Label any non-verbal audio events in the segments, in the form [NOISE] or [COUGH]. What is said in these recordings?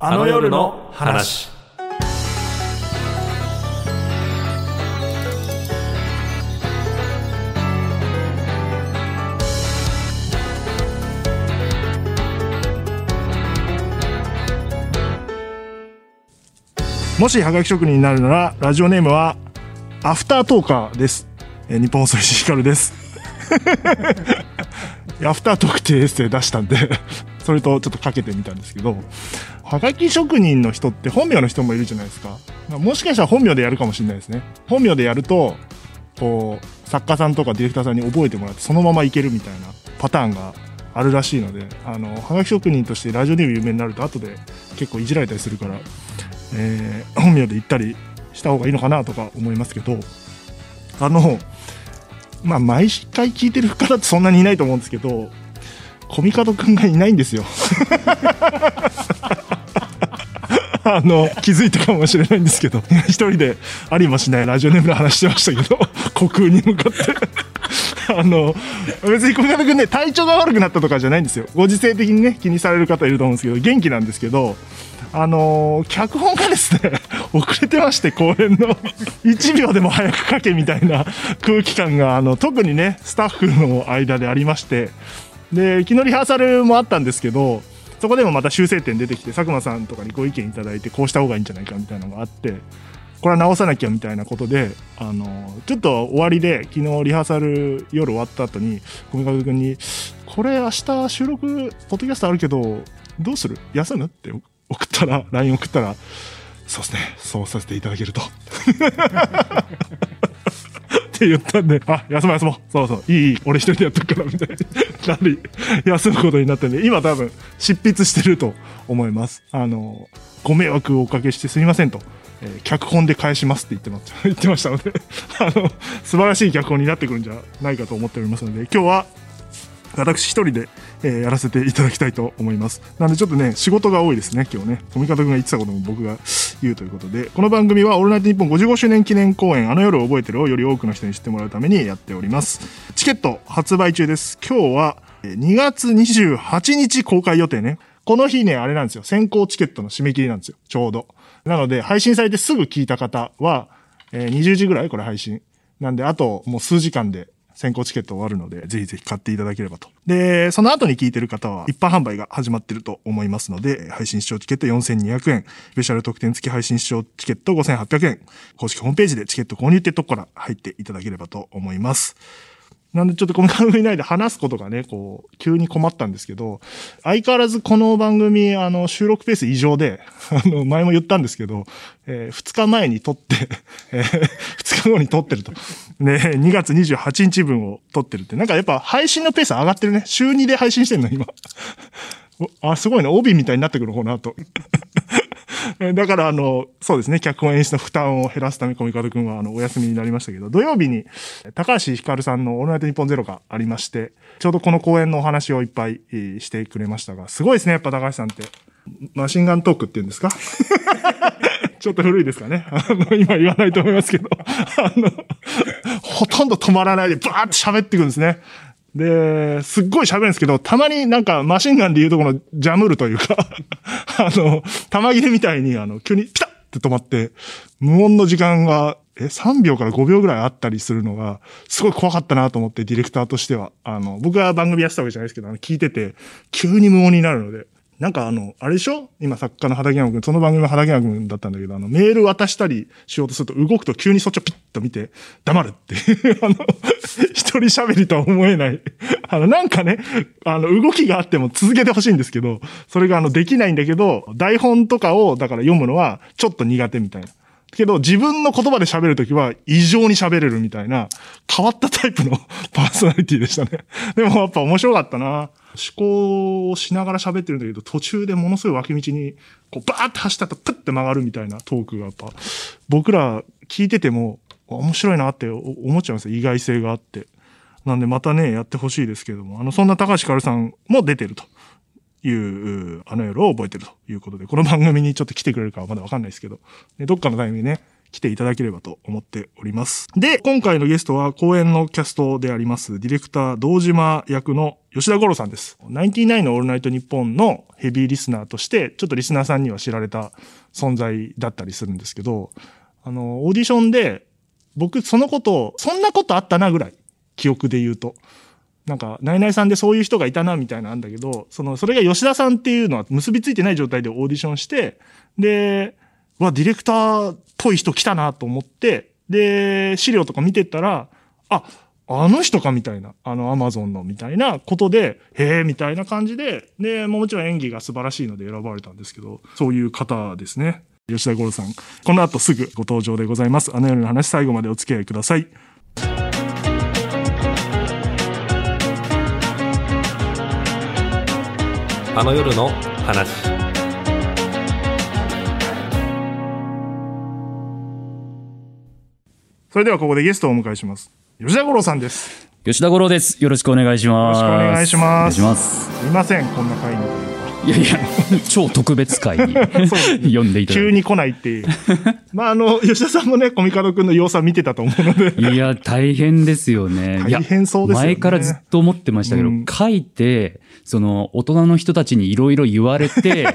あの夜の話。もしハガキ職人になるなら、ラジオネームは、アフタートーカーです。えー日本放送石井ひかるです。[LAUGHS] アフタートークってエッセイ出したんで、それとちょっとかけてみたんですけど、はがき職人の人って本名の人もいるじゃないですか。もしかしたら本名でやるかもしれないですね。本名でやると、こう、作家さんとかディレクターさんに覚えてもらって、そのままいけるみたいなパターンがあるらしいので、あの、はがき職人としてラジオネー有名になると後で結構いじられたりするから、えー本名で言ったりした方がいいのかなとか思いますけど、あの、まあ、毎回聞いてる方ってそんなにいないと思うんですけど、コミカドくんがいないんですよ。[LAUGHS] あの、気づいたかもしれないんですけど、[LAUGHS] 一人でありもしないラジオネームの話してましたけど、[LAUGHS] 虚空に向かって。[LAUGHS] あの、別に小方くんね、体調が悪くなったとかじゃないんですよ。ご時世的にね、気にされる方いると思うんですけど、元気なんですけど、あの脚本がですね、遅れてまして、公演の1秒でも早く書けみたいな空気感が、あの、特にね、スタッフの間でありまして、で、昨日リハーサルもあったんですけど、そこでもまた修正点出てきて、佐久間さんとかにご意見いただいて、こうした方がいいんじゃないかみたいなのがあって、これは直さなきゃみたいなことで、あの、ちょっと終わりで、昨日リハーサル夜終わった後に、小見君に、これ明日収録、ポッドキャストあるけど、どうする？休む？って送ったら、LINE 送ったら、そうですね、そうさせていただけると。[LAUGHS] って言ったんで、あ、休もう休もう。そうそう、いいいい、俺一人でやってるから、みたいな。[LAUGHS] なり、休むことになったんで、今多分、執筆してると思います。あの、ご迷惑をおかけしてすみませんと。えー脚本で返しますって言ってま [LAUGHS] 言ってましたので、[LAUGHS] あの、素晴らしい脚本になってくるんじゃないかと思っておりますので、今日は、私一人で、えやらせていただきたいと思います。なのでちょっとね、仕事が多いですね、今日ね。富方君が言ってたことも僕が言うということで、この番組はオールナイトニッポン55周年記念公演、あの夜を覚えてるをより多くの人に知ってもらうためにやっております。チケット発売中です。今日は2月28日公開予定ね。この日ね、あれなんですよ。先行チケットの締め切りなんですよ。ちょうど。なので、配信されてすぐ聞いた方は、えー20時ぐらいこれ配信。なんで、あともう数時間で先行チケット終わるので、ぜひぜひ買っていただければと。で、その後に聞いてる方は、一般販売が始まってると思いますので、配信視聴チケット4200円、スペシャル特典付き配信視聴チケット5800円、公式ホームページでチケット購入ってとこから入っていただければと思います。なんでちょっとこの番組内で話すことがね、こう、急に困ったんですけど、相変わらずこの番組、あの、収録ペース異常で、[LAUGHS] あの、前も言ったんですけど、えー2日前に撮って、えー2日後に撮ってると。ね、[LAUGHS] 2月28日分を撮ってるって。なんかやっぱ配信のペース上がってるね。週2で配信してんの、今。[LAUGHS] あ、すごいね。帯みたいになってくる方なと。[LAUGHS] だから、あの、そうですね、脚本演出の負担を減らすため、コミカド君は、あの、お休みになりましたけど、土曜日に、高橋ひかるさんのオールナイトニッポンゼロがありまして、ちょうどこの公演のお話をいっぱいしてくれましたが、すごいですね、やっぱ高橋さんって。マシンガントークって言うんですか？ちょっと古いですかね。[LAUGHS] あの、今言わないと思いますけど、[LAUGHS] あの、ほとんど止まらないでバーって喋ってくんですね。で、すっごい喋るんですけど、たまになんかマシンガンで言うとこのジャムるというか、[LAUGHS] あの、玉切れみたいにあの、急にピタッって止まって、無音の時間が、え、3秒から5秒ぐらいあったりするのが、すごい怖かったなと思って、ディレクターとしては。あの、僕は番組やってたわけじゃないですけど、あの、聞いてて、急に無音になるので、なんかあの、あれでしょ？今作家の畑山くん、その番組は畑山くんだったんだけど、あの、メール渡したりしようとすると動くと急にそっちをピッと見て、黙るって、あの、一人喋りとは思えない。[LAUGHS] あの、なんかね、あの、動きがあっても続けてほしいんですけど、それがあの、できないんだけど、台本とかを、だから読むのはちょっと苦手みたいな。けど、自分の言葉で喋るときは異常に喋れるみたいな、変わったタイプの [LAUGHS] パーソナリティでしたね。でもやっぱ面白かったな。思考をしながら喋ってるんだけど、途中でものすごい脇道に、こう、バーって走った後、プッて曲がるみたいなトークがやっぱ、僕ら聞いてても、面白いなって思っちゃうんですよ。意外性があって。なんでまたね、やってほしいですけども、あの、そんな高橋かるさんも出てると。いう、あの夜を覚えてるということで、この番組にちょっと来てくれるかはまだわかんないですけど、でどっかのタイミングね、来ていただければと思っております。で、今回のゲストは公演のキャストであります、ディレクター堂島役の吉田五郎さんです。ナインティナインのオールナイトニッポンのヘビーリスナーとして、ちょっとリスナーさんには知られた存在だったりするんですけど、あの、オーディションで、僕そのことを、そんなことあったなぐらい、記憶で言うと。なんか、ナイナイさんでそういう人がいたなみたいなんだけど、その、それが吉田さんっていうのは結びついてない状態でオーディションして、で、わ、ディレクターっぽい人来たなと思って、で、資料とか見てたら、あ、あの人かみたいな、あのアマゾンのみたいなことで、へえ、みたいな感じで、で、もちろん演技が素晴らしいので選ばれたんですけど、そういう方ですね。吉田五郎さん。この後すぐご登場でございます。あの夜の話最後までお付き合いください。あの夜の話それではここでゲストをお迎えします。吉田五郎さんです。吉田五郎です。よろしくお願いします。よろしくお願いしますす。すいません、こんな会にといやいや、超特別会に呼んでいただい急に来ないっていう。まあ、あの、吉田さんもね、コミカド君の様子は見てたと思うので。て。いや、大変ですよね。大変そうですよね前からずっと思ってましたけど、うん書いて、その、大人の人たちにいろいろ言われて、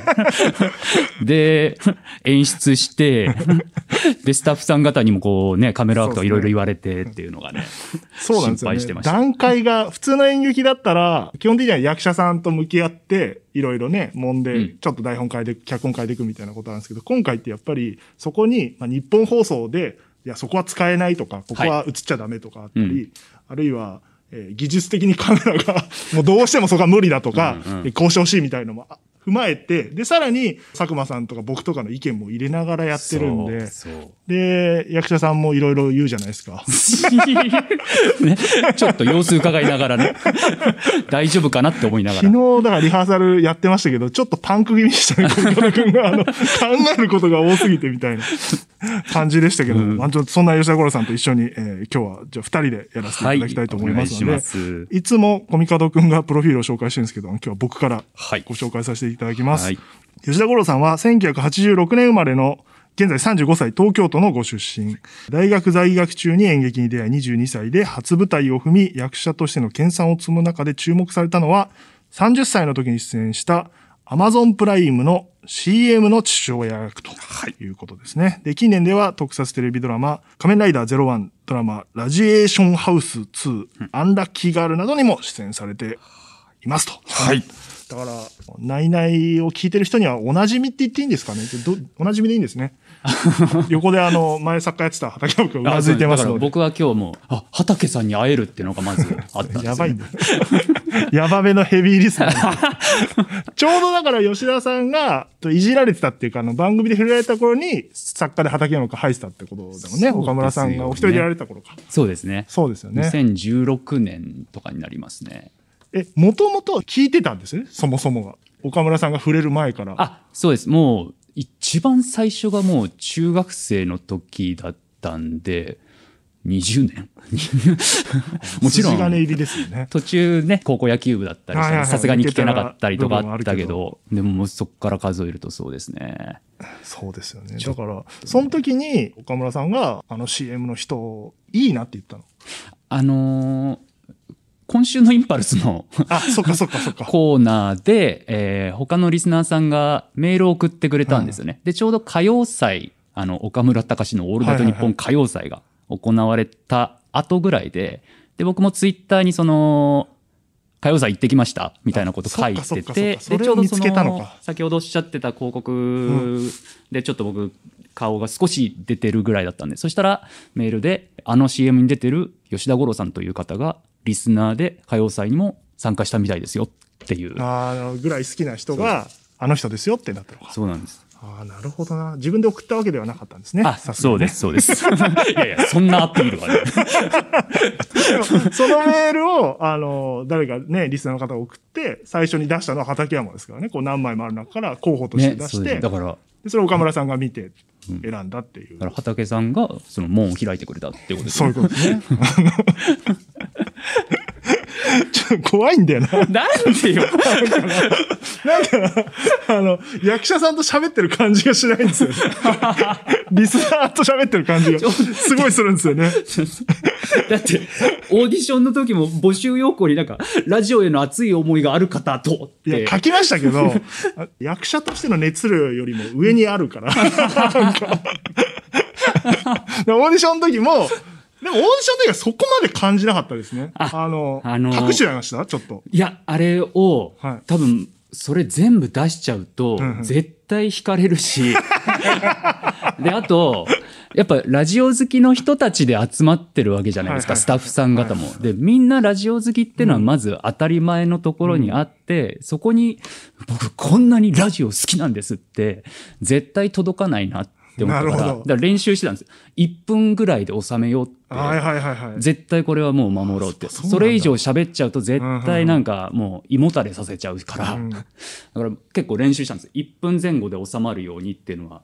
[LAUGHS] で、演出して、で、スタッフさん方にもこうね、カメラワークとかいろいろ言われてっていうのがね。そうなんですよね心配して。ました段階が、普通の演劇だったら、基本的には役者さんと向き合って、いろいろね、揉んで、うん。ちょっと台本変えて、脚本変えていくみたいなことなんですけど、今回ってやっぱり、そこに、まあ、日本放送で、いや、そこは使えないとか、ここは映っちゃダメとかあったり、うん。あるいは、えー技術的にカメラが、もうどうしてもそこは無理だとか、うんうん。でこうしてほしいみたいなのもあ踏まえて、で、さらに、佐久間さんとか僕とかの意見も入れながらやってるんで、で、役者さんもいろいろ言うじゃないですか。[LAUGHS] ね、ちょっと様子伺いながらね、[LAUGHS] 大丈夫かなって思いながら。昨日、だからリハーサルやってましたけど、ちょっとパンク気味でしたね、小宮君が。あの、[LAUGHS] 考えることが多すぎてみたいな感じでしたけど、うんまあちょっとそんな吉田五郎さんと一緒に、えー今日は、じゃあ二人でやらせていただきたいと思いますので、お願い。いつもコミカド君がプロフィールを紹介してるんですけど、今日は僕からはいご紹介させていただきます。はい吉田五郎さんは1986年生まれの現在35歳東京都のご出身。大学在学中に演劇に出会い22歳で初舞台を踏み役者としての研鑽を積む中で注目されたのは30歳の時に出演した Amazon プライムの CM の父親役ということですね。で、近年では特撮テレビドラマ仮面ライダー01ドラマラジエーションハウス2、アンラッキーガールなどにも出演されていますと。はい。だから、ナイナイを聞いてる人にはおなじみって言っていいんですかね？どおなじみでいいんですね。[LAUGHS] 横であの、前作家やってた畑山君うなずいてますだからので。僕は今日も、あ、畑さんに会えるっていうのがまずあったんですよ、[LAUGHS] やばいんだ。[LAUGHS] やばめのヘビーリスナー。ちょうどだから吉田さんがいじられてたっていうか、あの番組で触れられた頃に作家で畑山君入ってたってことだもんね。ね岡村さんがお一人でやられた頃か。そうですね。そうですよね。2016年とかになりますね。え、もともと聞いてたんですね？そもそもが。岡村さんが触れる前から。あ、そうです。もう、一番最初がもう中学生の時だったんで、20年 [LAUGHS] もちろん、りですよね。途中ね、高校野球部だったりしたはいはいはいらさすがに聞けなかったりとかあったけど、でももうそこから数えるとそうですね。そうですよね。だから、その時に岡村さんが、あの CM の人、いいなって言ったの？あのー今週のインパルスのあ、そっかそっかそっか。コーナーで、えー他のリスナーさんがメールを送ってくれたんですよね。で、ちょうど歌謡祭、あの、岡村隆史のオールナイトニッポン歌謡祭が行われた後ぐらいで、で、僕もツイッターにその、歌謡祭行ってきましたみたいなこと書いてて、そっかそれを見つけたのか。先ほどおっしゃってた広告でちょっと僕、顔が少し出てるぐらいだったんで、そしたらメールで、あの CM に出てる吉田五郎さんという方が、リスナーで歌謡祭にも参加したみたいですよっていう。あのぐらい好きな人が、あの人ですよってなったのか。そうなんです。ああ、なるほどな。自分で送ったわけではなかったんですね。あ、ねそうです、そうです。[LAUGHS] いやいや、そんなアピールはね。そのメールを、あの、誰かね、リスナーの方が送って、最初に出したのは畠山ですからね。こう何枚もある中から候補としてね、出して、そうです。だから、それを岡村さんが見て選んだっていう。から畑さんがその門を開いてくれたってことですねそういうことですね。[LAUGHS] ち怖いんだよな。なんでよ。なんか、あの、役者さんと喋ってる感じがしないんですよね。[LAUGHS] リスナーと喋ってる感じが、すごいするんですよね。だって、オーディションの時も募集要項になんか、ラジオへの熱い思いがある方と。いや、書きましたけど、あ [LAUGHS] 役者としての熱量よりも上にあるから。[LAUGHS] オーディションの時も、でもオーディションの時はそこまで感じなかったですね。ああの、あのー隠してました？ちょっと。いや、あれを、はい。多分、それ全部出しちゃうと、うんうん。絶対惹かれるし、で、あと、やっぱラジオ好きの人たちで集まってるわけじゃないですか、スタッフさん方も。で、みんなラジオ好きっていうのはまず当たり前のところにあって、そこに、僕こんなにラジオ好きなんですって、絶対届かないなって思ったから、だから練習してたんですよ。1分ぐらいで収めようって。はいはいはいはい。絶対これはもう守ろうって。それ以上喋っちゃうと絶対なんかもう胃もたれさせちゃうから。うんだから結構練習したんです。1分前後で収まるようにっていうのは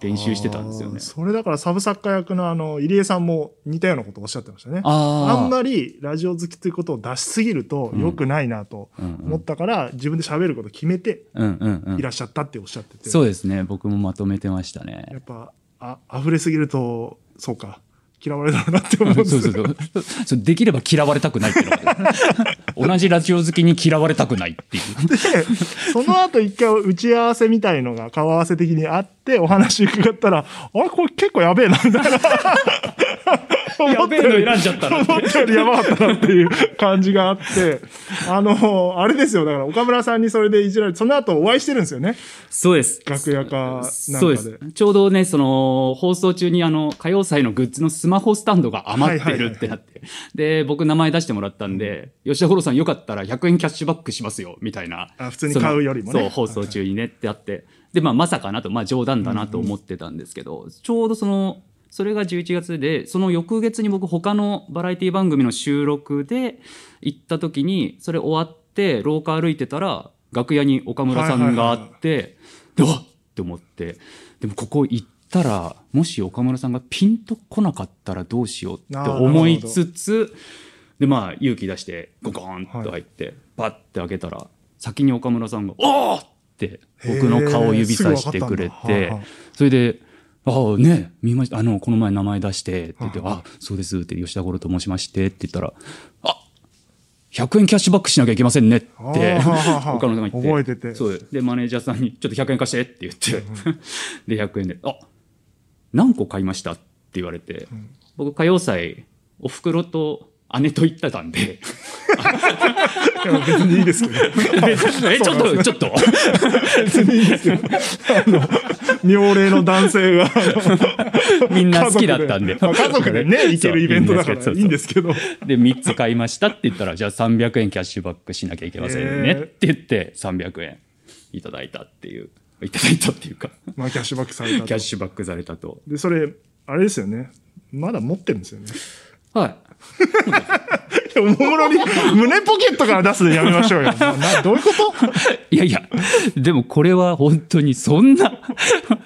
練習してたんですよね。それだからサブ作家役のあの、入江さんも似たようなことをおっしゃってましたね。あんまりラジオ好きということを出しすぎると良くないなとうんうん思ったから、自分で喋ることを決めてうんうんうんいらっしゃったっておっしゃってて。そうですね。僕もまとめてましたねや。っぱ、あ、溢れすぎると、そうか、嫌われたなって思うんですそうそうそうそう。できれば嫌われたくないって同じラジオ好きに嫌われたくないっていう。で、その後一回打ち合わせみたいのが顔合わせ的にあって、お話伺ったら、あれこれ結構やべえな、みたいな。やべえの選んじゃったな思ったよりやばかったなっていう感じがあって、あの、あれですよ、だから岡村さんにそれでいじられて、その後お会いしてるんですよね。そうです。楽屋かなんかで。そうです。ちょうどね、その、放送中にあの、歌謡祭のグッズのスマホスタンドが余ってるってなって。で、僕名前出してもらったんで、吉田五郎さんよかったら100円キャッシュバックしますよ、みたいな。あ普通に買うよりもね。そう、放送中にねってあって。で、まあ、まさかなと、まあ、冗談だなと思ってたんですけど、ちょうどその、それが11月で、その翌月に僕他のバラエティ番組の収録で行った時に、それ終わって廊下歩いてたら、楽屋に岡村さんがあって、で、わっって思って、でもここ行ったら、もし岡村さんがピンと来なかったらどうしようって思いつつ、で、まあ、勇気出して、ゴコーンと入って、パッて開けたら、先に岡村さんが、おーって、僕の顔を指さしてくれてあはあ、それで、ああ、ね、見ました。あの、この前名前出して、って言って、あ、そうですって、吉田五郎と申しまして、って言ったら、あ100円キャッシュバックしなきゃいけませんねって、岡村さんが言って。覚えてて。そう。で、マネージャーさんに、ちょっと100円貸してって言って、[LAUGHS] で、100円で、あ何個買いましたって言われて、僕、歌謡祭、お袋と姉と行ってたんで、別にいいですけど。え、ちょっと、ちょっと。別にいいですよ。あの、妙齢の男性が。みんな好きだったんで。まあ家族でね、行けるイベントだからいいんですけど。で、3つ買いましたって言ったら、じゃあ300円キャッシュバックしなきゃいけませんねって言って、300円いただいたっていう、いただいたっていうか、まあ、キャッシュバックされたとキャッ。シュバックされたと。で、それ、あれですよね。まだ持ってるんですよね。はい。おもむろに胸ポケットから出すのやめましょうよ。[LAUGHS] ななどういうこと？いやいや、でもこれは本当にそんな、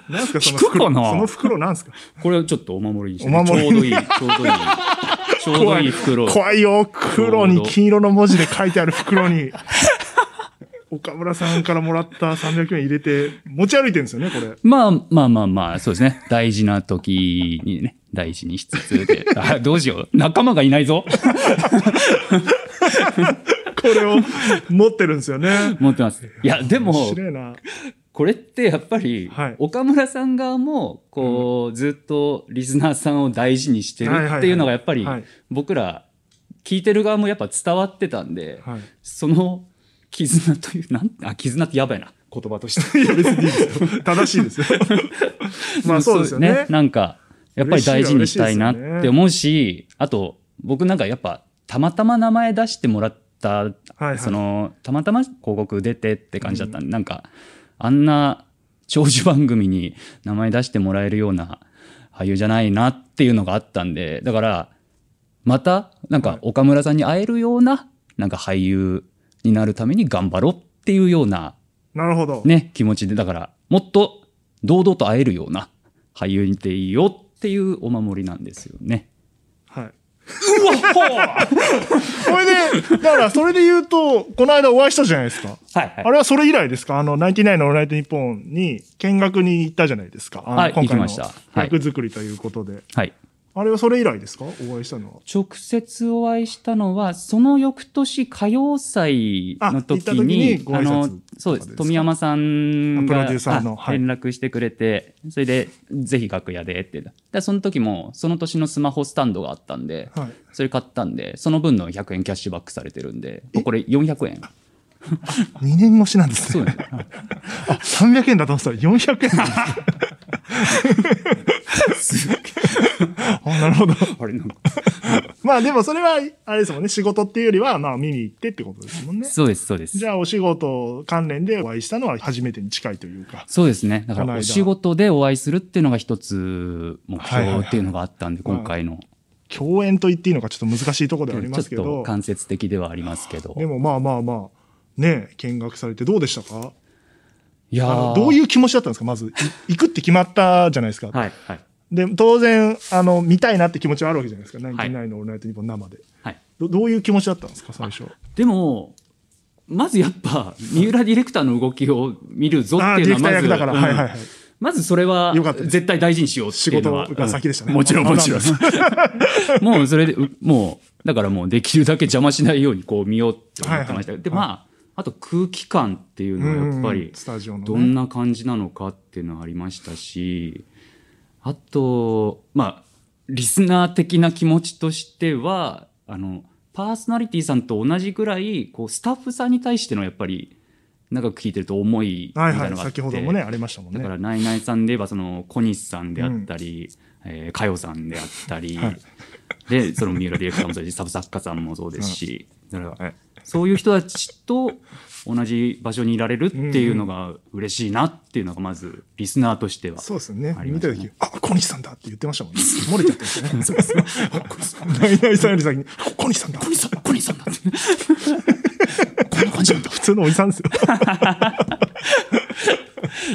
なんすかその袋かな？その袋なんすか？これをちょっとお守りにして、お守りちょうどいい、ちょうどいい、ちょうどいい袋。怖いよ。黒に金色の文字で書いてある袋に。岡村さんからもらった300円入れて、持ち歩いてるんですよね、これ。まあまあまあまあ、そうですね。大事な時にね、大事にしつつで。[LAUGHS] あどうしよう。仲間がいないぞ。これを持ってるんですよね。持ってます。いや、でも。これってやっぱり、はい岡村さん側も、こう、ずっとリスナーさんを大事にしてるっていうのがやっぱりはい、僕ら、聞いてる側もやっぱ伝わってたんで、はい。その絆という、なん [LAUGHS] あ、絆ってやばいな。言葉として。[LAUGHS] いや、別にいいですよ。正しいですよ。[LAUGHS] まあそうですよね。なんか、やっぱり大事にしたいなって思うし、あと、僕なんかやっぱ、たまたま名前出してもらった、はいその、たまたま広告出てって感じだったんで、なんか、あんな長寿番組に名前出してもらえるような俳優じゃないなっていうのがあったんで、だから、また、なんか岡村さんに会えるような、なんか俳優になるために頑張ろうっていうようななるほど。ね、気持ちで、だから、もっと堂々と会えるような俳優にていいよっていうお守りなんですよね。はい。そ [LAUGHS] れで、だからそれで言うと、この間お会いしたじゃないですか。はいはいあれはそれ以来ですか？あの、ナインティナインのオールナイトニッポンに見学に行ったじゃないですか。あのはい今回の役作りということで。はい。あれはそれ以来ですか？お会いしたのは。直接お会いしたのは、その翌年歌謡祭の時にに、ご挨拶の、そうです。富山さんがあプロデューサーのあはい連絡してくれて、それで、ぜひ楽屋でって。で、その時も、その年のスマホスタンドがあったんで、はい。それ買ったんで、その分の100円キャッシュバックされてるんで、これ400円。2年越しなんですね。そうなんですよ。あ、300円だと思ってたら400円なんですね。[LAUGHS] [LAUGHS] あ、なるほど。[LAUGHS] あれなんか。[LAUGHS] まあでもそれは、あれですもんね。仕事っていうよりは、まあ見に行ってってことですもんね。そうです、そうですじ。ゃあお仕事関連でお会いしたのは初めてに近いというか。そうですね。だから、お仕事でお会いするっていうのが一つ目標っていうのがあったんで、今回の。共演と言っていいのかちょっと難しいところではありちょっますけどと。間接的ではありますけど。でもまあまあまあ、ね見学されてどうでしたか？いやあのーどういう気持ちだったんですか？まず、い行くって決まったじゃないですか。はい、はい。で、当然、あの、見たいなって気持ちはあるわけじゃないですか。ナインティナインのオールナイトニッポン生で。はい。どどういう気持ちだったんですか最初。でも、まずやっぱ、三浦ディレクターの動きを見るぞっていうのはまず、だからうんはいはいはいまずそれは絶対大事にしようっていうのは。仕事が先でしたねうんもちろんあもちろん。[LAUGHS] もうそれで、うもう、だからもうできるだけ邪魔しないようにこう見ようって思ってました。はいはいで、まあ、あと空気感っていうのはやっぱり、スタジオのねどんな感じなのかっていうのはありましたし、あと、まあ、リスナー的な気持ちとしては、あの、パーソナリティさんと同じぐらい、こう、スタッフさんに対してのやっぱり、長く聞いてると思いみたはいいはい。なのがあって、先ほどもね、ありましたもんね。だから、ナイナイさんで言えば、その、小西さんであったり、えー、かよさんであったり、はいで、その三浦ディレクターもそうですし、サブ作家さんもそうですし、だからはいそういう人たちと同じ場所にいられるっていうのが嬉しいなっていうのが、まず、リスナーとしては。そうですよねあ。りましたね見た時、あ、小西さんだって言ってましたもんね。漏れちゃったんですよね。そうです。ナイナイさんより先に、小西さんだ。小西さん、小西さんだって。[LAUGHS] こんな感じなんだ。普通のおじさんですよ。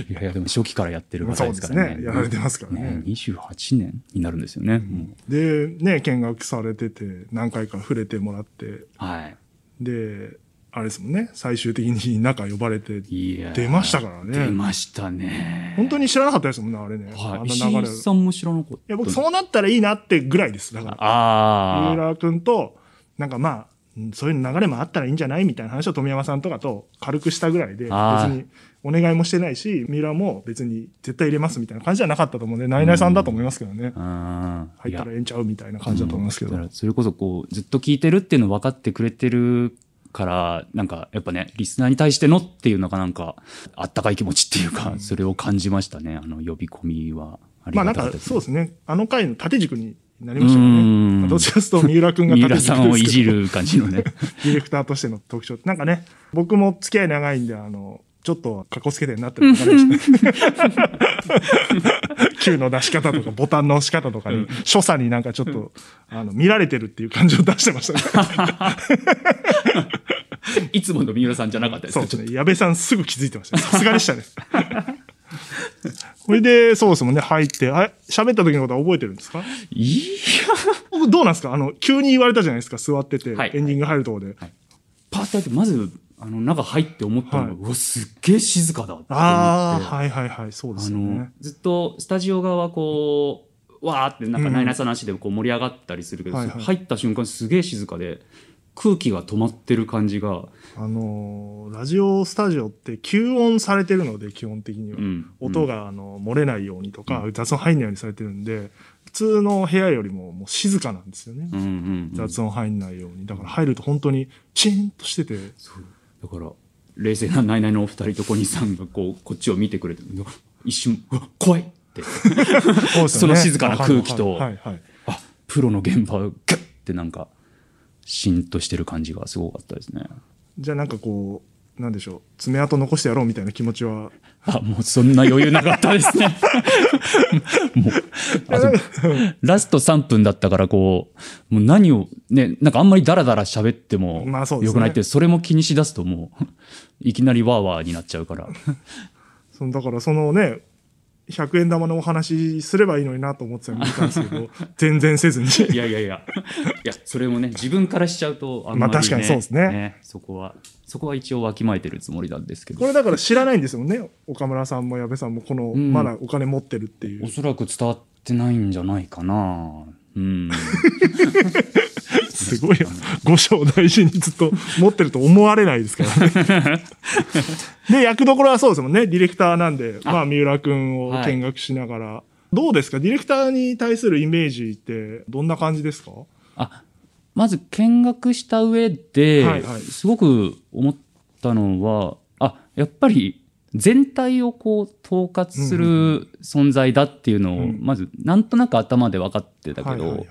いやいや、でも初期からやってる方そうですですからね。ね。やられてますからねね。28年になるんですよね。もで、ね、見学されてて、何回か触れてもらって、うはい。で、あれですもんね、最終的に中呼ばれて、出ましたからね出ましたね。本当に知らなかったですもんね、あれね。あはい。んな流れ。さんも知らなかった。や、僕そうなったらいいなってぐらいです。だから、ああ。三浦君と、なんかまあ、うんそういう流れもあったらいいんじゃない？みたいな話を富山さんとかと軽くしたぐらいで、別にお願いもしてないし、三浦も別に絶対入れますみたいな感じじゃなかったと思うんで、ナイナイさんだと思いますけどね。あー入ったらええんちゃうみたいな感じだと思いますけど。だからそれこそこうずっと聞いてるっていうの分かってくれてるからなんかやっぱねリスナーに対してのっていうのがなんかあったかい気持ちっていうか、それを感じましたねあの呼び込みはありまあなんかがたかったです、そうですね。あの回の縦軸になりましたよね。うんまあどっちかと三浦君が三浦さんをいじる感じのね [LAUGHS] ディレクターとしての特徴。なんかね、僕も付き合い長いんで、あの、ちょっと格好つけてるなってのが分かりました。[LAUGHS] Q の出し方とか、ボタンの押し方とかに、所作になんかちょっと、あの、見られてるっていう感じを出してましたね。[LAUGHS] いつもの三浦さんじゃなかったですか？そうですね。矢部さんすぐ気づいてましたね。[LAUGHS] さすがでしたね。これで、そうですもんね、入って、あ喋った時のことは覚えてるんですか？い僕どうなんですか？あの、急に言われたじゃないですか、座ってて、はいエンディング入るところで。やパーってまずあの中入って思ったのが、はい。うわすっげえ静かだって思って。ああ、はいはいはい、そうですよね。ずっとスタジオ側はこうわーってなんかうんナイナイさんの足でこう盛り上がったりするけど、はいはい。入った瞬間すげえ静かで空気が止まってる感じが、あのーラジオスタジオって吸音されてるので、基本的には。うん。音が、あの、漏れないようにとか、雑音入んないようにされてるんで、普通の部屋よりももう静かなんですよね。うんうんうん、だ雑音入んないように。だから入ると本当にチーンとしてて、から冷静なナイナイのお二人と小西さんがこうこっちを見てくれて一瞬うわ怖いってその静かな空気とはいはい。あプロの現場をギュッてなんかしんとしてる感じがすごかったですね。じゃあなんかこう、なんでしょう、爪痕残してやろうみたいな気持ちは、あ、もうそんな余裕なかったですね。[LAUGHS] もう、ラスト3分だったからこう、もう何を、ね、なんかあんまりダラダラ喋ってもまあそうですねよくないって、それも気にしだすともう、いきなりワーワーになっちゃうから。そのだからそのね、100円玉のお話すればいいのになと思ってたんですけど、[LAUGHS] 全然せずに。いやいやいや、いや、それもね、自分からしちゃうと、あんまり、ね、まあ確かにそうですねそこは、そこは一応わきまえてるつもりなんですけど。これだから知らないんですよね。岡村さんも矢部さんもこの、うんまだお金持ってるっていうお。そらく伝わってないんじゃないかな。うん。[LAUGHS] すごいよ。五章大事にずっと持ってると思われないですからね。[LAUGHS] で、役どころはそうですもんね。ディレクターなんで、まあ、三浦くんを見学しながら。どうですか？ディレクターに対するイメージってどんな感じですか？あ、まず見学した上で、はいはいすごく思ったのは、あ、やっぱり全体をこう統括する存在だっていうのを、うんまずなんとなく頭で分かってたけど、はいはいはい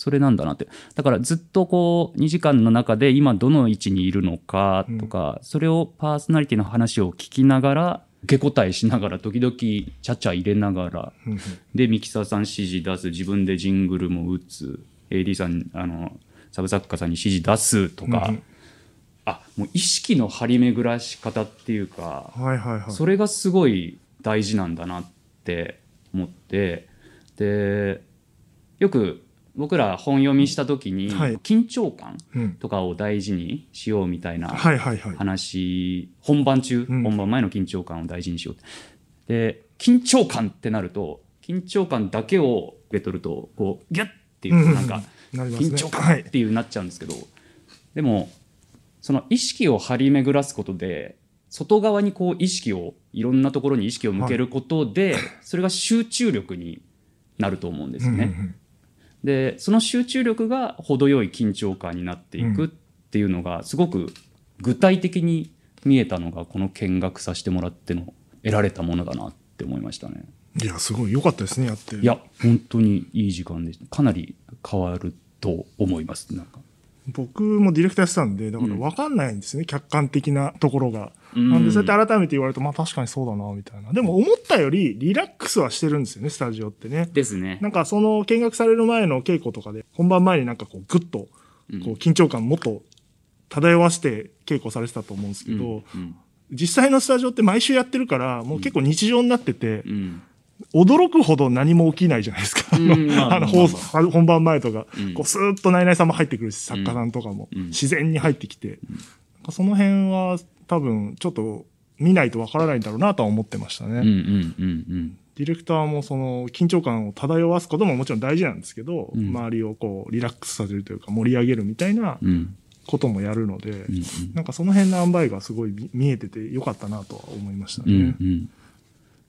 それなんだなって。だからずっとこう2時間の中で今どの位置にいるのかとか、それをパーソナリティの話を聞きながら、受け答えしながら、時々ちゃちゃ入れながら、うんうんで、ミキサーさん指示出す、自分でジングルも打つ、AD さん、あの、サブ作家さんに指示出すとか、うんうんあ、もう意識の張り巡らし方っていうか、はいはいはい。それがすごい大事なんだなって思って、で、よく僕ら本読みした時に、はい。緊張感うん。とかを大事にしようみたいなはいはいはい。話、本番中、うん。本番前の緊張感を大事にしよう。って。で、緊張感ってなると、緊張感だけを受け取ると、こう、ギュッっていう、うん。なんか、なりますね。緊張はい感っていうなっちゃうんですけど、でも、その意識を張り巡らすことで、外側にこう意識を、いろんなところに意識を向けることで、それが集中力になると思うんですよね。うんうんうんでその集中力が程よい緊張感になっていくっていうのがすごく具体的に見えたのがこの見学させてもらっての得られたものだなって思いましたね。いや、すごい良かったですね、やって。いや本当にいい時間でかなり変わると思いますなんか。僕もディレクターやってたんで、だから分かんないんですね、客観的なところが。うん。なんで、そうやって改めて言われると、まあ確かにそうだな、みたいな。でも思ったよりリラックスはしてるんですよね、スタジオってね。ですね。な。んかその見学される前の稽古とかで、本番前になんかこうグッと、うん。こう緊張感もっと漂わして稽古されてたと思うんですけど、うん。実際のスタジオって毎週やってるから、もう結構日常になってて、うん。驚くほど何も起きないじゃないですか。うん。まああの、まあ。放送本番前とか、うん。こう、スーッとナイナイさんも入ってくるし、作家さんとかも、うん。自然に入ってきて、なんかその辺は多分、ちょっと見ないとわからないんだろうなとは思ってましたね。うんうんうんディレクターもその緊張感を漂わすことももちろん大事なんですけど、うん。周りをこうリラックスさせるというか盛り上げるみたいなうん。うんこともやるので、うんなんかその辺の塩梅がすごい見見えててよかったなとは思いましたうんね。うんうん。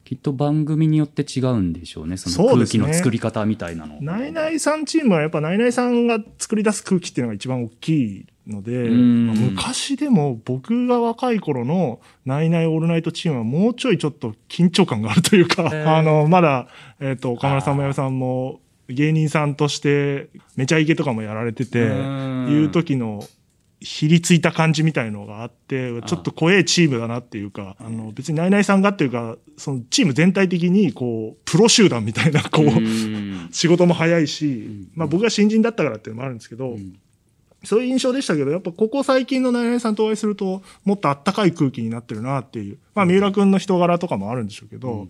きっと番組によって違うんでしょうね。その空気の作り方みたいなの。ナイナイさんチームはやっぱナイナイさんが作り出す空気っていうのが一番大きいので、うん。まあ昔でも僕が若い頃のナイナイオールナイトチームはもうちょいちょっと緊張感があるというか、[LAUGHS] あの、まだ、えっ、と、岡村さんも矢部さんも芸人さんとしてめちゃイケとかもやられてて、うん。いう時のひりついた感じみたいのがあって、ちょっと怖いチームだなっていうか、あの、別にナイナイさんがっていうか、そのチーム全体的にこう、プロ集団みたいな、こう、うん。[LAUGHS] 仕事も早いし、ん。まあ僕が新人だったからっていうのもあるんですけど、うんそういう印象でしたけど、やっぱここ最近のナイナイさんとお会いすると、もっとあったかい空気になってるなっていう。まあ三浦くんの人柄とかもあるんでしょうけど、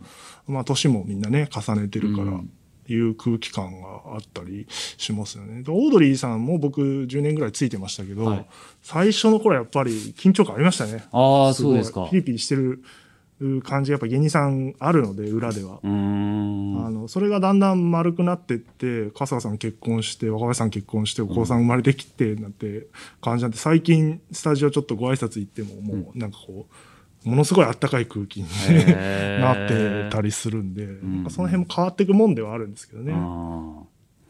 まあ年もみんなね、重ねてるからうん、いう空気感があったりしますよね。でオードリーさんも僕10年ぐらいついてましたけど、はい最初の頃やっぱり緊張感ありましたね。ああ、すごいそうですか。ピリピリしてる感じがやっぱ芸人さんあるので、裏では。あの、それがだんだん丸くなってって、春日さん結婚して、若林さん結婚して、お子さん生まれてきて、なんて感じなんで、最近、スタジオちょっとご挨拶行っても、もう、なんかこう、ものすごいあったかい空気になってたりするんで、んなんかその辺も変わっていくもんではあるんですけどね。あ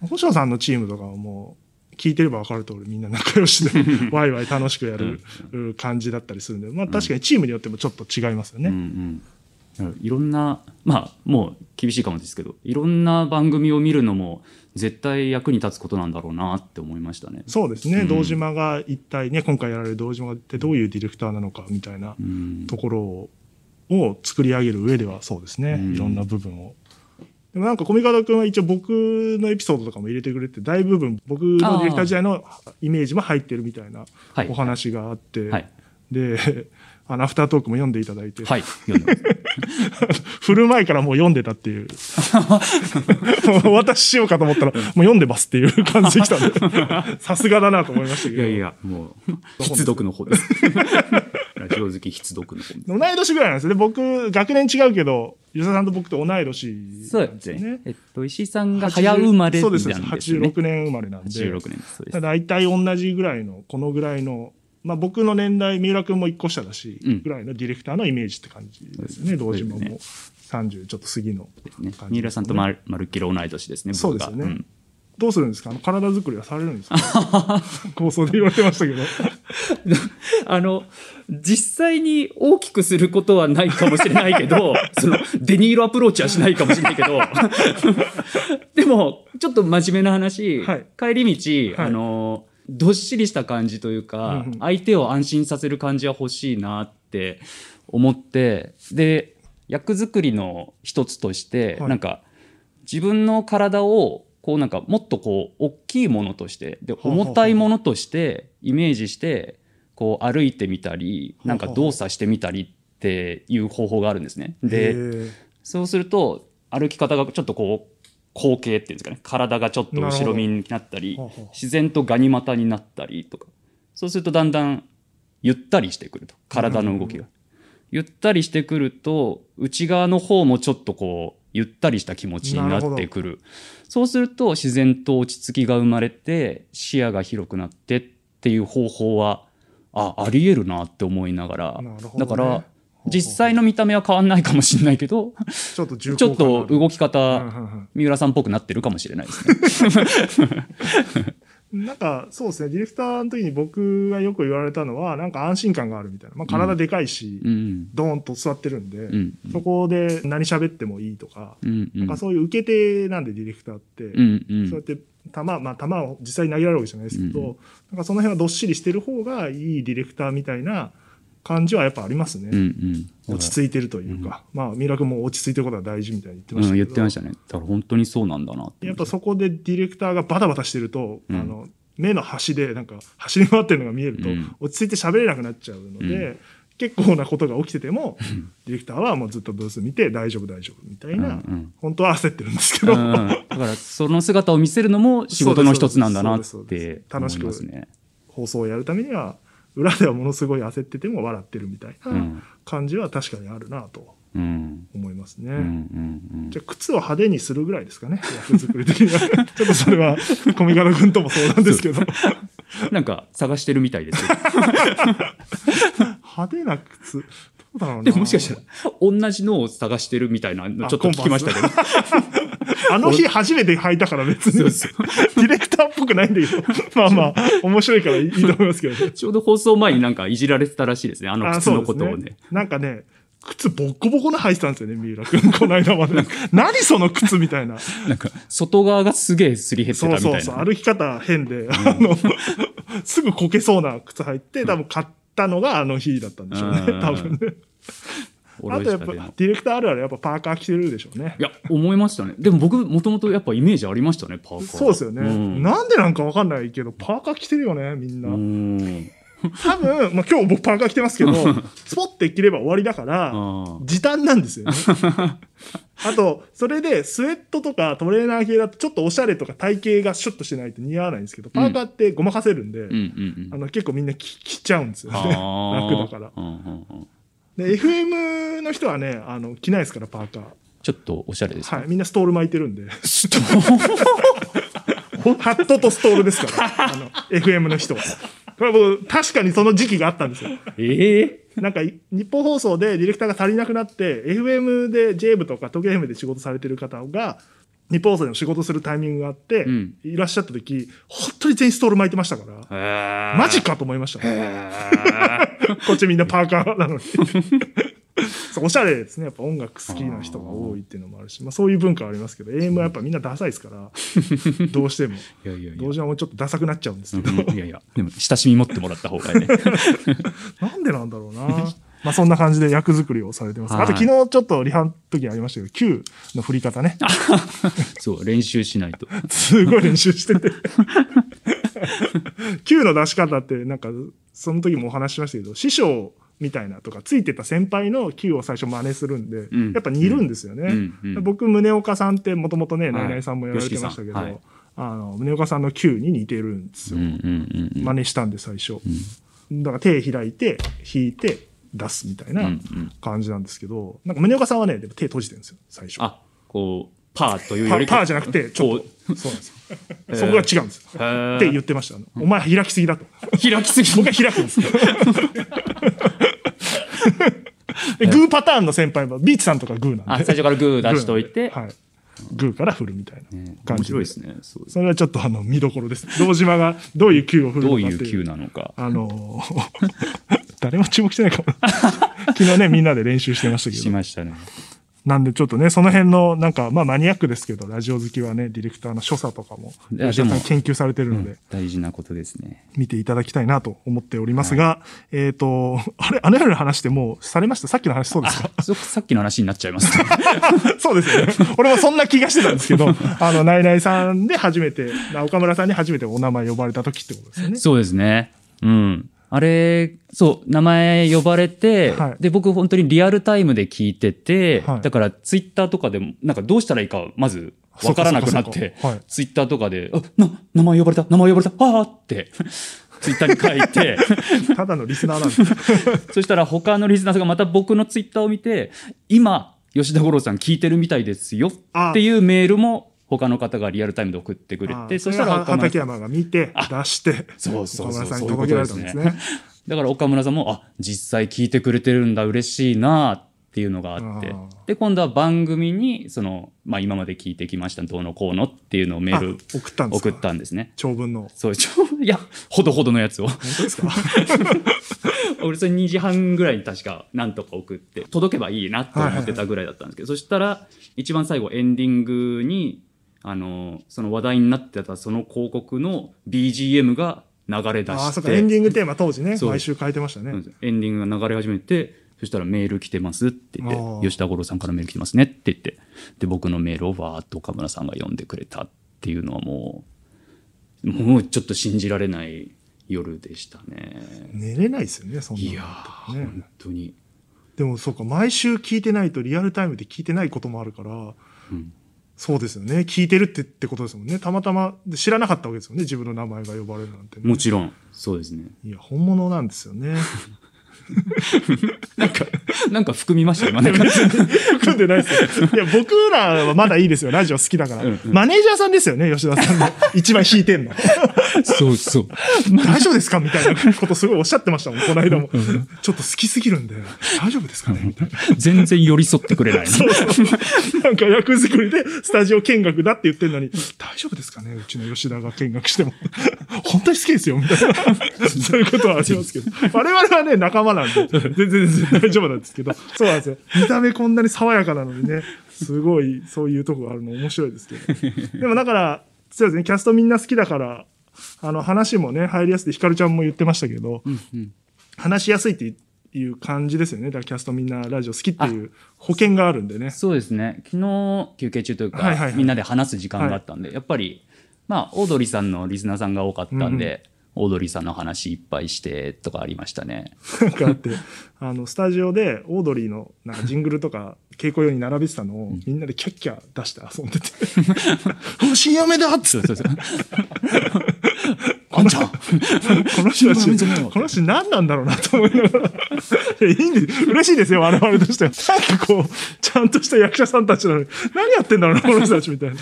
星野さんのチームとかはもう、聞いてれば分かる通りみんな仲良しで、[LAUGHS] ワイワイ楽しくやるう感じだったりするんで、まあ確かにチームによってもちょっと違いますよーね。うんうん。いろんな、まあ、もう厳しいかもですけど、いろんな番組を見るのも絶対役に立つことなんだろうなって思いましたね。そうですね、うん堂島が一体ね、今回やられる堂島がってどういうディレクターなのかみたいなうん。ところをを作り上げる上ではそうですね、うんいろんな部分を。でもなんか、コミカド君は一応僕のエピソードとかも入れてくれて、大部分僕のディレクター時代のイメージも入ってるみたいなはいお話があって、はい。で、あの、アフタートークも読んでいただいて、はい。読んでます振る前からもう読んでたっていう。お [LAUGHS] 渡ししようかと思ったら、もう読んでますっていう感じできたんで、[LAUGHS] さすがだなと思いましたけど。いやいや、もう、必読の方です。[LAUGHS] ラジオ好き必読の方です。同い年ぐらいなんですよね。僕、学年違うけど、吉田さんと僕と同い年そうですね。えっと、石井さんが早生まれそうなんで。ですすね。86年生まれなんで。86年です。そうです。大体同じぐらいの、このぐらいの、まあ僕の年代、三浦君も一個下だし、うん。ぐらいのディレクターのイメージって感じですよね、そうです堂島も。30ちょっと過ぎのね感じね。三浦さんとまるまるっきり同い年ですね、そうですよね。ん。どうするんですか？あの体作りはされるんですか？[LAUGHS] 構想で言われてましたけど。[LAUGHS] あの、実際に大きくすることはないかもしれないけど、[LAUGHS] その、デニーロアプローチはしないかもしれないけど、でも、ちょっと真面目な話、はい。帰り道、はい。あの、どっしりした感じというか、うんうん。相手を安心させる感じは欲しいなって思って、で、役作りの一つとして、はい。なんか、自分の体を、こうなんかもっとこう大きいものとしてで重たいものとしてイメージしてこう歩いてみたりなんか動作してみたりっていう方法があるんですね。へでーそうすると歩き方がちょっとこう後傾っていうんですかね。体がちょっと後ろ身になったり自然とガニ股になったりとか。そうするとだんだんゆったりしてくると。体の動きが。ゆったりしてくると内側の方もちょっとこうゆったりした気持ちになってくる。そうすると自然と落ち着きが生まれて視野が広くなってっていう方法はあありえるなって思いながら、ね。だから実際の見た目は変わんないかもしれないけどちょっと重ちょっと動きうん方三浦さんっぽくなってるかもしれないですね。[LAUGHS] なんか、そうですね、ディレクターの時に僕がよく言われたのは、なんか安心感があるみたいな。まあ体でかいし、うん。ドーンと座ってるんで、うん。そこで何喋ってもいいとか、うんなんかそういう受け手なんで、ディレクターって。うんうん。そうやって球、まあ球を実際に投げられるわけじゃないですけど、うん。なんかその辺はどっしりしてる方がいいディレクターみたいな感じはやっぱありますね。うんうん。落ち着いてるというか、まあ、三浦君も落ち着いてることは大事みたいに言ってましたうん、けど、言ってましたね。だから本当にそうなんだなって。やっぱそこでディレクターがバタバタしてると、うん。あの目の端でなんか走り回ってるのが見えると、うん。落ち着いて喋れなくなっちゃうので、うん。結構なことが起きてても、ディレクターはもうずっとブース見て大丈夫大丈夫みたいな、うんうん。本当は焦ってるんですけど、うん。うんだからその姿を見せるのも仕事の一つなんだなって楽しく。放送をやるためには裏ではものすごい焦ってても笑ってるみたいなうん感じは確かにあるなとうん思いますね。うんうんうんじゃあ靴を派手にするぐらいですかね、役作り的には。[LAUGHS] ちょっとそれは、コミカド君とも相談ですけど。なんか探してるみたいですよ。[LAUGHS] 派手な靴。でももしかしたら同じのを探してるみたいなのちょっと聞きましたけど。あの日初めて履いたから別に、デそうそうィレクターっぽくないんだけど、[LAUGHS] まあまあ、面白いからいいと思いますけどね。ちょうど放送前になんかいじられてたらしいですね。あのあ靴のことをそうですね。なんかね、靴ボッコボコの履いてたんですよね、三浦君。この間まで。[LAUGHS] 何その靴みたいな。なんか外側がすげえすり減ってたみたいな。そうそうそう、歩き方変で、あの、[LAUGHS] すぐこけそうな靴履いて、多分買ったのがあの日だったんでしょうねう、ん多分ね。あとやっぱ、ディレクターあるあるやっぱパーカー着てるでしょうねい。や、思いましたね。でも僕、もともとやっぱイメージありましたね、パーカー。そうですよね、うんなんでなんかわかんないけど、パーカー着てるよね、みんな。うん多分、まあ、今日僕パーカー着てますけど、スポッて着れば終わりだから、時短なんですよね。[LAUGHS] あと、それでスウェットとかトレーナー系だとちょっとおしゃれとか体型がシュッとしてないと似合わないんですけど、パーカーってごまかせるんで。あの結構みんな着着ちゃうんですよね。楽だから。で、FM の人はね、あの、着ないですから、パーカー。ちょっとおしゃれですね。はい。みんなストール巻いてるんで。[LAUGHS] ハットとストールですから、あの、FM の人は。これは僕、確かにその時期があったんですよ。ええ。なんか、い日本放送でディレクターが足りなくなって、FM で j 部とか東京 FM で仕事されてる方が、日本放送での仕事するタイミングがあって、うん。いらっしゃった時、本当に全員ストール巻いてましたから、マジかと思いました、[LAUGHS] こっちみんなパーカーなのに。[LAUGHS] そうおしゃれですね。やっぱ音楽好きな人が多いっていうのもあるし、まあそういう文化はありますけど、AM はやっぱみんなダサいですから、[LAUGHS] どうしても。いやいやいや同時はもうちょっとダサくなっちゃうんですけど、うんいやいや、でも親しみ持ってもらった方がね。[LAUGHS] なんでなんだろうな。まあそんな感じで役作りをされてます。はいあと昨日ちょっとリハの時ありましたけど、Q の振り方ね。そう、練習しないと。すごい練習してて。Q の出し方って、なんか、その時もお話ししましたけど、師匠みたいなとか、ついてた先輩の Q を最初真似するんで、うんやっぱ似るんですよね。うんうん僕、宗岡さんってもともとね、はいナイナイさんもやられてましたけど、はいあの、宗岡さんの Q に似てるんですよ。真似したんで最初。だから手開いて、引いて、出すみたいな感じなんですけど、なんか宗岡さんはね、でも手閉じてるんですよ、最初。あこうパーというよりパパーじゃなくて、ちょっことそうなんですよ。そこが違うんですよ。って言ってました。お前開きすぎだと。[LAUGHS] 開きすぎ僕は開くんですよ。でグーパターンの先輩は、ビーチさんとかグーなんで。あ最初からグー出しといて、はい。グーから振るみたいなね感じ面白いですねそれはちょっとあの、見どころです。堂島がどういう球を振るどういうのかっていう。球なのかあのー [LAUGHS] 誰も注目してないかも。[LAUGHS] 昨日ね、みんなで練習してましたけど。しましたねなんでちょっとね、その辺の、なんか、まあマニアックですけど、ラジオ好きはね、ディレクターの所作とかも、吉田さん研究されてるので、大事なことですね見ていただきたいなと思っておりますが、えっ、と、あれ、あの夜の話ってもうされました？さっきの話そうですか？さっきの話になっちゃいますね [LAUGHS] そうですよね。俺もそんな気がしてたんですけど、[LAUGHS] あの、ナイナイさんで初めて、岡村さんに初めてお名前呼ばれた時ってことですよね。そうですね。うん。あれ、そう、名前呼ばれて、はい。で、僕本当にリアルタイムで聞いてて、はい。だからツイッターとかでも、なんかどうしたらいいか、まずわからなくなっそてはい、ツイッターとかで、あ、な、名前呼ばれた、名前呼ばれた、ああって、[LAUGHS] ツイッターに書いて、[LAUGHS] ただのリスナーなんです。[LAUGHS] そしたら他のリスナーさんがまた僕のツイッターを見て、今、吉田五郎さん聞いてるみたいですよっていうメールも他の方がリアルタイムで送ってくれて、そしたら畠山が見て、出して、そうそうそう岡村さんに届けられたんですそういうね。だから岡村さんも、あ、実際聞いてくれてるんだ、嬉しいなっていうのがあって。で、今度は番組に、その、まあ今まで聞いてきました、どうのこうのっていうのをメールあ送ったんですか？送ったんですね。長文の。そう、ちょ、[LAUGHS] いや、ほどほどのやつを。本当ですか？[LAUGHS] 俺それ2時半ぐらいに確かなんとか送って、届けばいいなと思ってたぐらいだったんですけど、そしたら、一番最後エンディングに、あの、その話題になってたその広告の BGM が流れ出ああ、しそうか、エンて、ディングテーマ当時ね、毎週変えてましたね。うんエンディングが流れ始めて、そしたらメール来てますって言って、吉田五郎さんからメール来てますねって言って、で、僕のメールをわーっと岡村さんが読んでくれたっていうのはもう、もうちょっと信じられない夜でしたね。寝れないですよね、そんなのいや本当に。でもそうか、毎週聞いてないとリアルタイムで聞いてないこともあるから、うんそうですよね。聞いてるってってことですもんね。たまたま知らなかったわけですよね。自分の名前が呼ばれるなんて、ね。もちろん、そうですね。いや、本物なんですよね。[LAUGHS] なんか、なんか含みました今なんか。組んでないですよ。いや、[LAUGHS] 僕らはまだいいですよ。ラジオ好きだから。うんうんマネージャーさんですよね、吉田さんの。一番引いてんの。そうそう。大丈夫ですかみたいなことすごいおっしゃってましたもん、この間も。ちょっと好きすぎるんで、大丈夫ですかねみたいな。全然寄り添ってくれない。そうそう。なんか役作りでスタジオ見学だって言ってるのに、大丈夫ですかねうちの吉田が見学しても。本当に好きですよ、みたいな。[LAUGHS] そういうことはありますけど。我々はね、仲間なんで、[LAUGHS] 全然全然大丈夫なんですけど。そうなんですよ。見た目こんなに爽やかなのにね、すごいそういうとこがあるの面白いですけど。でもだから、そうですね、キャストみんな好きだから、あの話もね、入りやすい、ひかるちゃんも言ってましたけど、話しやすいっていう感じですよね。だからキャストみんなラジオ好きっていう保険があるんでね。そうですね。昨日休憩中というか、はいはいはいみんなで話す時間があったんで、やっぱり、まあ、オードリーさんのリスナーさんが多かったんで、オードリーさんの話いっぱいしてとかありましたね。なんかあって、[LAUGHS] あの、スタジオでオードリーのなんかジングルとか稽古用に並べてたのを、みんなでキャッキャ出して遊んでて、[LAUGHS] もう CM だっつって、[LAUGHS] この人この人何なんだろうなと思いながら、いやいいんです。嬉しいですよ、我々としては。なんかこう、ちゃんとした役者さんたちなのに、何やってんだろうな、この人たちみたいな。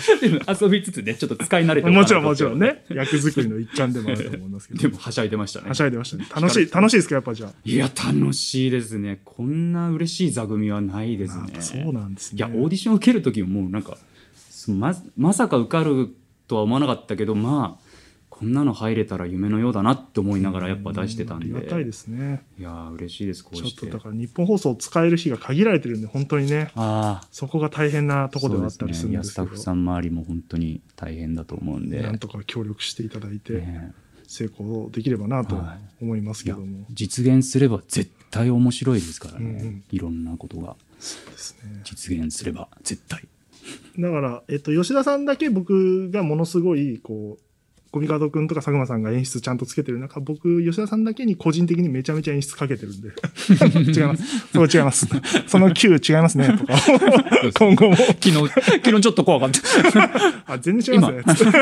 遊びつつね、ちょっと使い慣れてもちろんもちろん。ね、役作りの一環でもあると思いますけど。でも、はしゃいでましたねは。しゃいでましたね。楽しい、楽しいですか、やっぱじゃあ。いや、楽しいですね。こんな嬉しい座組はないですねそうなんですね。いや、オーディション受けるときももうなんか、そま、まさか受かるとは思わなかったけど、まあ、こんなの入れたら夢のようだなって思いながらやっぱ出してたんで。ありがたいですね。いやー嬉しいです、こうして。ちょっとだから日本放送を使える日が限られてるんで、本当にね、ああ。そこが大変なところではあったりするんですけど、スタッフさん周りも本当に大変だと思うんで。なんとか協力していただいて、ね成功できればなとはい思いますけども。実現すれば絶対面白いですからね、うんうんいろんなことがそうですね。実現すれば絶対だから、えっと、吉田さんだけ僕がものすごい、こう、コミカドくんとか佐久間さんが演出ちゃんとつけてる中、僕、吉田さんだけに個人的にめちゃめちゃ演出かけてるんで。[LAUGHS] 違います。そう違います。その Q 違いますね、とか。今後も。昨日、昨日ちょっと怖かった。[LAUGHS] あ、全然違いますね。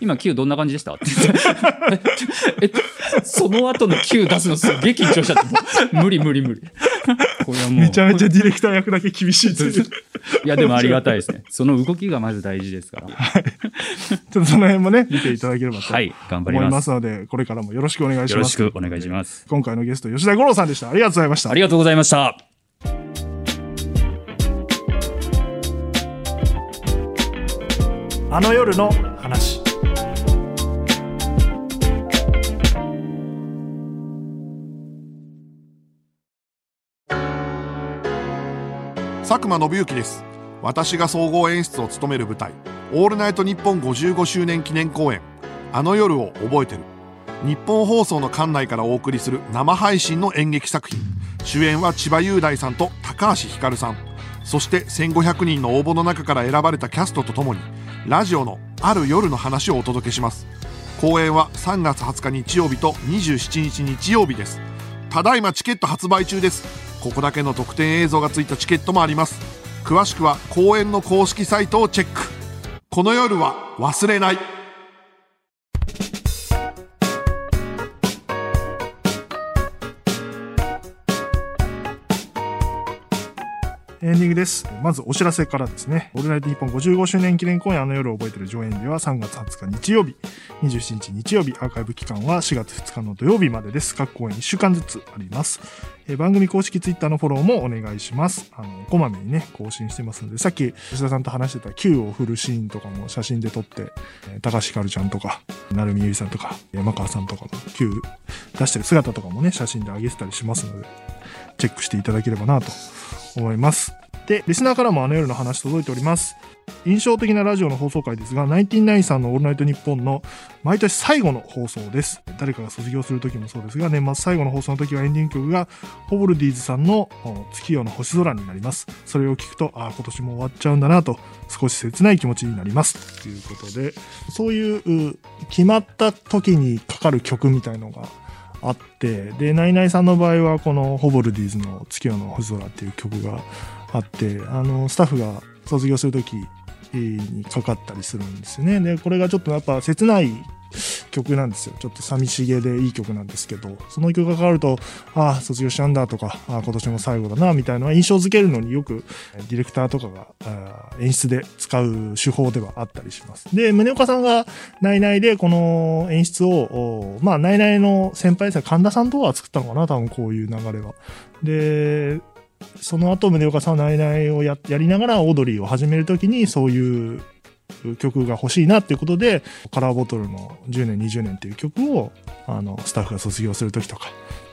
今 Q どんな感じでした？ってえ、その後の Q 出すのすっげえ緊張しちゃって。無理無理無理。[LAUGHS] これはもう。めちゃめちゃディレクター役だけ厳しいという。いや、でもありがたいですね。その動きがまず大事ですから。[LAUGHS] ちょっとその辺もね、[LAUGHS] 見ていただければと思いま。ますすので、これからもよろしくお願いしよろます。しくお願いします。今回のゲスト、吉田五郎さんでした。ありがとうございましたあ。りがとうございました。あの夜の話。佐久間信之です。私が総合演出を務める舞台「オールナイトニッポン」55周年記念公演「あの夜を覚えてる」日本放送の館内からお送りする生配信の演劇作品主演は千葉雄大さんと高橋ひかるさん。そして1500人の応募の中から選ばれたキャストとともにラジオのある夜の話をお届けします。公演は3月20日日曜日と27日日曜日です。ただいまチケット発売中です。ここだけの特典映像がついたチケットもあります。詳しくは公演の公式サイトをチェック。この夜は忘れない。エンディングです。まずお知らせからですね。オールナイトニッポン55周年記念公演あの夜を覚えてる上演では3月20日日曜日、27日日曜日、アーカイブ期間は4月2日の土曜日までです。各公演1週間ずつあります。え番組公式ツイッターのフォローもお願いします。あの、こまめにね、更新してますので、さっき吉田さんと話してた Q を振るシーンとかも写真で撮って、えー高橋ひかるちゃんとか、成海ゆいさんとか、山川さんとかの Q 出してる姿とかもね、写真で上げてたりしますので、チェックしていただければなと思います。で、リスナーからもあの夜の話届いております。印象的なラジオの放送回ですが、ナインティナインさんのオールナイトニッポンの毎年最後の放送です。誰かが卒業する時もそうですが、年末最後の放送の時はエンディング曲がホボルディーズさんの月夜の星空になります。それを聞くと、ああ、今年も終わっちゃうんだなと、少し切ない気持ちになります。ということで、そういうう決まった時にかかる曲みたいのがあって、で、ナイナイさんの場合はこのホボルディーズの月夜の星空っていう曲があって、あの、スタッフが卒業するときにかかったりするんですよね。で、これがちょっとやっぱ切ない曲なんですよ。ちょっと寂しげでいい曲なんですけど、その曲がかかると、ああ、卒業しちゃうんだとか、ああ、今年も最後だな、みたいなのは印象づけるのによく、ディレクターとかが演出で使う手法ではあったりします。で、宗岡さんがナイナイでこの演出を、おまあ、ナイナイの先輩ですね、神田さんとかが作ったのかな、多分こういう流れは。で、その後、宗岡さんはナイナイをややりながらオードリーを始めるときに、そういう曲が欲しいなっていうことで、カラーボトルの10年、20年っていう曲を、あの、スタッフが卒業するときとか、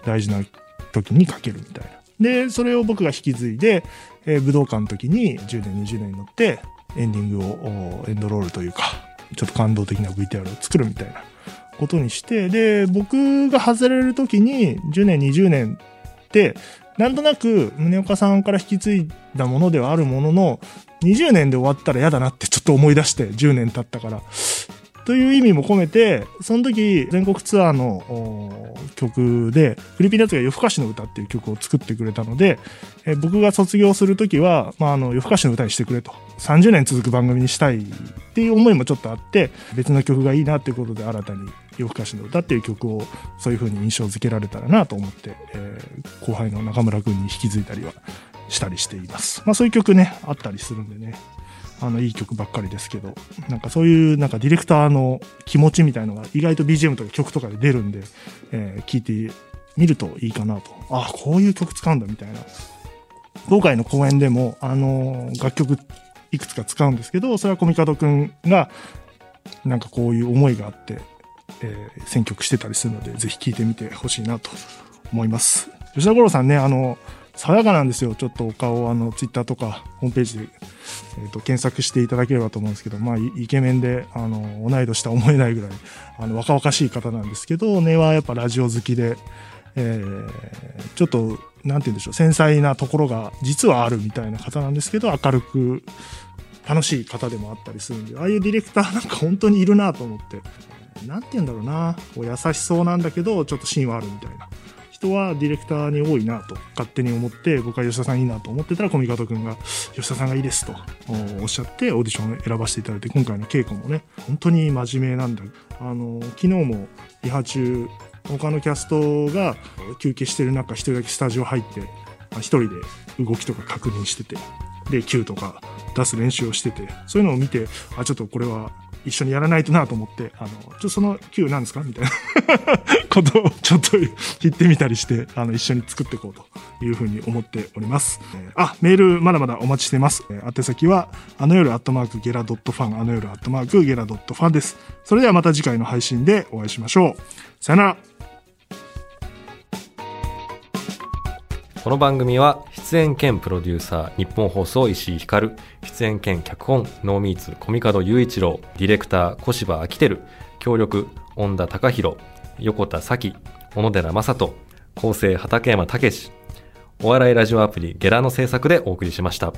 大事な時にかけるみたいな。で、それを僕が引き継いで、えー武道館の時に10年、20年に乗って、エンディングを、エンドロールというか、ちょっと感動的な VTR を作るみたいなことにして、で、僕が外れる時に10年、20年って、なんとなく宗岡さんから引き継いだものではあるものの、20年で終わったら嫌だなってちょっと思い出して、10年経ったから。という意味も込めて、その時全国ツアーの曲で、フリピンナッツが夜更かしの歌っていう曲を作ってくれたので、え僕が卒業する時は、まあ、あの夜更かしの歌にしてくれと。30年続く番組にしたいっていう思いもちょっとあって、別の曲がいいなっていうことで新たに夜更かしの歌っていう曲をそういう風に印象付けられたらなと思って、えー後輩の中村くんに引き継いだりはしたりしています。まあそういう曲ね、あったりするんでね。あの、いい曲ばっかりですけど、なんかそういう、なんかディレクターの気持ちみたいのが意外と BGM とか曲とかで出るんで、えー聞いてみるといいかなと。あ、こういう曲使うんだみたいな。今回の公演でも、あのー楽曲いくつか使うんですけど、それはコミカドくんが、なんかこういう思いがあって、えー選曲してたりするので、ぜひ聴いてみてほしいなと思います。吉田五郎さんね、あの、爽やかなんですよ。ちょっとお顔をあの、ツイッターとか、ホームページで、えーと、検索していただければと思うんですけど、まあ、イイケメンで、あの、同い年とは思えないぐらい、あの、若々しい方なんですけど、根はやっぱラジオ好きで、えーちょっと、なんて言うんでしょう、繊細なところが実はあるみたいな方なんですけど、明るく、楽しい方でもあったりするんで、ああいうディレクターなんか本当にいるなと思って、なんて言うんだろうな、こう優しそうなんだけど、ちょっと芯はあるみたいな。人はディレクターに多いなと勝手に思って僕は吉田さんいいなと思ってたらコミカド君が吉田さんがいいですとおっしゃってオーディションを選ばせていただいて今回の稽古もね本当に真面目なんだあの昨日もリハ中他のキャストが休憩してる中一人だけスタジオ入って一人で動きとか確認しててで Q とか出す練習をしててそういうのを見てあちょっとこれは一緒にやらないとなと思って、あの、ちょその Q なんですかみたいな [LAUGHS] ことをちょっと言ってみたりして、あの、一緒に作っていこうというふうに思っております。えーあ、メールまだまだお待ちしてます。えー宛先は、あの夜アットマークゲラドットファン、あの夜アットマークゲラドットファンです。それではまた次回の配信でお会いしましょう。さよなら。この番組は出演兼プロデューサー日本放送石井光出演兼脚本ノーミーツコミカド雄一郎ディレクター小芝昭輝協力恩田隆弘横田咲小野寺正人構成畠山武お笑いラジオアプリゲラの制作でお送りしました。